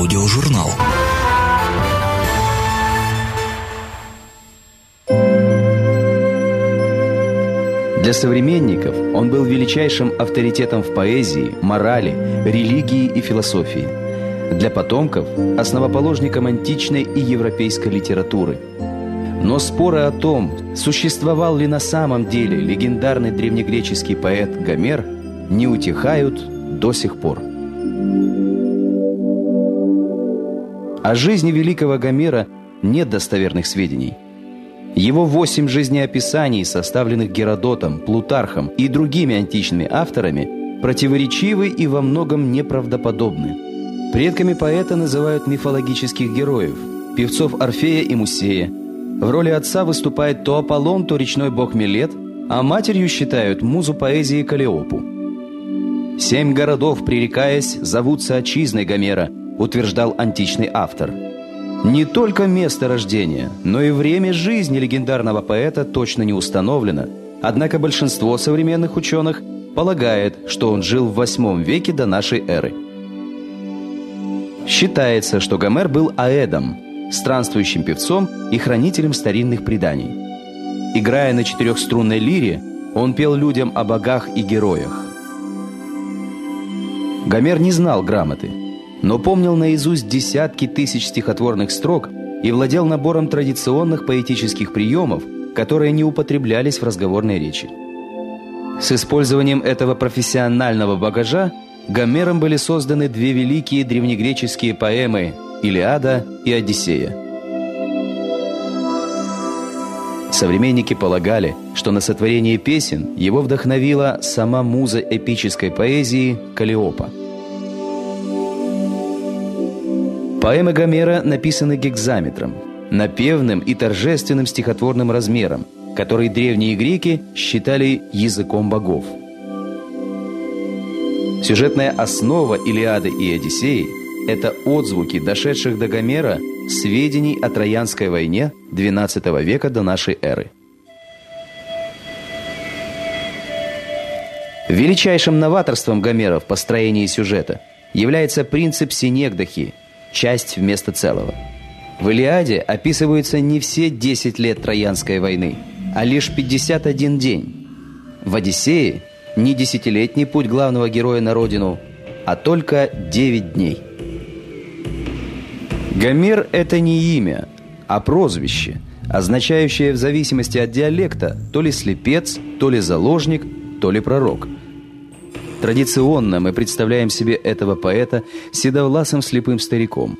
Аудиожурнал. Для современников он был величайшим авторитетом в поэзии, морали, религии и философии. Для потомков – основоположником античной и европейской литературы. Но споры о том, существовал ли на самом деле легендарный древнегреческий поэт Гомер, не утихают до сих пор. О жизни великого Гомера нет достоверных сведений – его восемь жизнеописаний, составленных Геродотом, Плутархом и другими античными авторами, противоречивы и во многом неправдоподобны. Предками поэта называют мифологических героев, певцов Орфея и Мусея. В роли отца выступает то Аполлон, то речной бог Милет, а матерью считают музу поэзии Калиопу. «Семь городов, пререкаясь, зовутся отчизной Гомера», утверждал античный автор – не только место рождения, но и время жизни легендарного поэта точно не установлено, однако большинство современных ученых полагает, что он жил в VIII веке до нашей эры. Считается, что Гомер был аэдом, странствующим певцом и хранителем старинных преданий. Играя на четырехструнной лире, он пел людям о богах и героях. Гомер не знал грамоты – но помнил наизусть десятки тысяч стихотворных строк и владел набором традиционных поэтических приемов, которые не употреблялись в разговорной речи. С использованием этого профессионального багажа Гомером были созданы две великие древнегреческие поэмы «Илиада» и «Одиссея». Современники полагали, что на сотворение песен его вдохновила сама муза эпической поэзии Калиопа – Поэмы Гомера написаны гекзаметром, напевным и торжественным стихотворным размером, который древние греки считали языком богов. Сюжетная основа Илиады и Одиссеи – это отзвуки, дошедших до Гомера, сведений о Троянской войне XII века до нашей эры. Величайшим новаторством Гомера в построении сюжета является принцип синегдахи – часть вместо целого. В «Илиаде» описываются не все 10 лет Троянской войны, а лишь 51 день. В «Одиссее» не десятилетний путь главного героя на родину, а только 9 дней. Гомер – это не имя, а прозвище, означающее в зависимости от диалекта то ли слепец, то ли заложник, то ли пророк – Традиционно мы представляем себе этого поэта седовласым слепым стариком.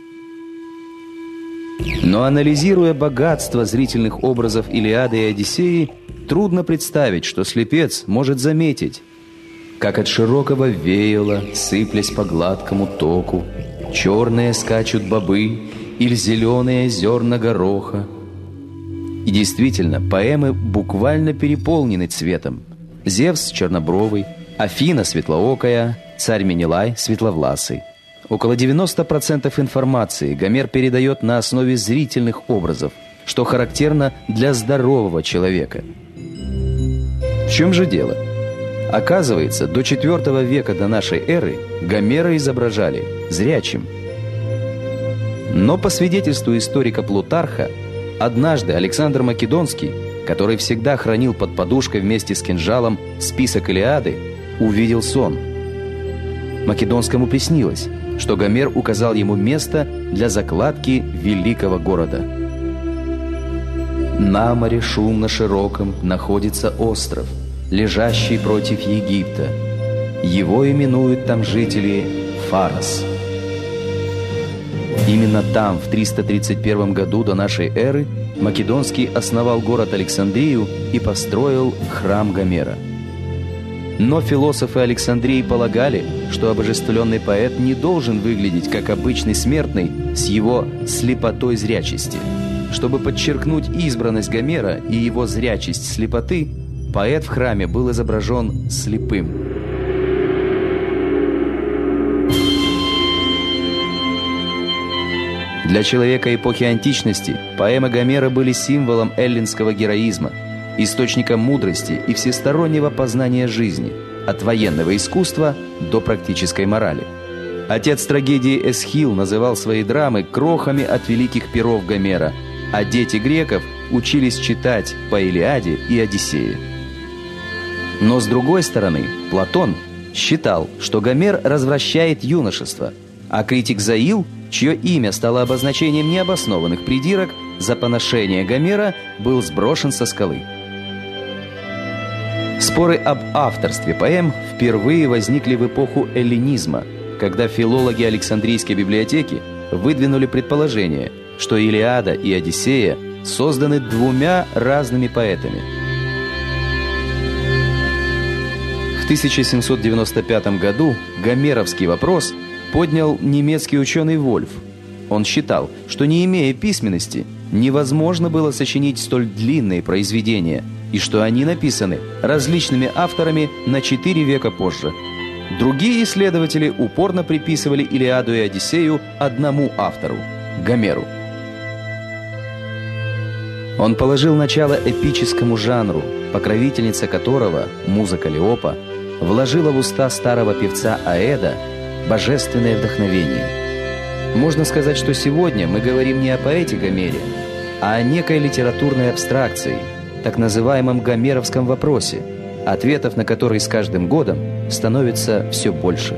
Но анализируя богатство зрительных образов Илиады и Одиссеи, трудно представить, что слепец может заметить, как от широкого веяла, сыплясь по гладкому току, черные скачут бобы или зеленые зерна гороха. И действительно, поэмы буквально переполнены цветом. Зевс чернобровый – Афина светлоокая, царь Менелай светловласый. Около 90% информации Гомер передает на основе зрительных образов, что характерно для здорового человека. В чем же дело? Оказывается, до IV века до нашей эры Гомера изображали зрячим. Но по свидетельству историка Плутарха, однажды Александр Македонский, который всегда хранил под подушкой вместе с кинжалом список Илиады, увидел сон. Македонскому приснилось, что Гомер указал ему место для закладки великого города. На море шумно широком находится остров, лежащий против Египта. Его именуют там жители Фарос. Именно там, в 331 году до нашей эры, Македонский основал город Александрию и построил храм Гомера – но философы Александрии полагали, что обожествленный поэт не должен выглядеть как обычный смертный с его слепотой зрячести. Чтобы подчеркнуть избранность Гомера и его зрячесть слепоты, поэт в храме был изображен слепым. Для человека эпохи античности поэмы Гомера были символом эллинского героизма – источником мудрости и всестороннего познания жизни, от военного искусства до практической морали. Отец трагедии Эсхил называл свои драмы крохами от великих перов Гомера, а дети греков учились читать по Илиаде и Одиссее. Но с другой стороны, Платон считал, что Гомер развращает юношество, а критик Заил, чье имя стало обозначением необоснованных придирок, за поношение Гомера был сброшен со скалы. Споры об авторстве поэм впервые возникли в эпоху эллинизма – когда филологи Александрийской библиотеки выдвинули предположение, что Илиада и Одиссея созданы двумя разными поэтами. В 1795 году гомеровский вопрос поднял немецкий ученый Вольф. Он считал, что не имея письменности, невозможно было сочинить столь длинные произведения, и что они написаны различными авторами на четыре века позже – Другие исследователи упорно приписывали Илиаду и Одиссею одному автору – Гомеру. Он положил начало эпическому жанру, покровительница которого, музыка Леопа, вложила в уста старого певца Аэда божественное вдохновение. Можно сказать, что сегодня мы говорим не о поэте Гомере, а о некой литературной абстракции, так называемом гомеровском вопросе – ответов на которые с каждым годом становится все больше.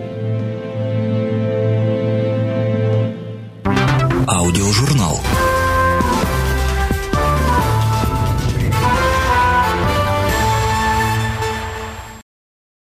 Аудиожурнал.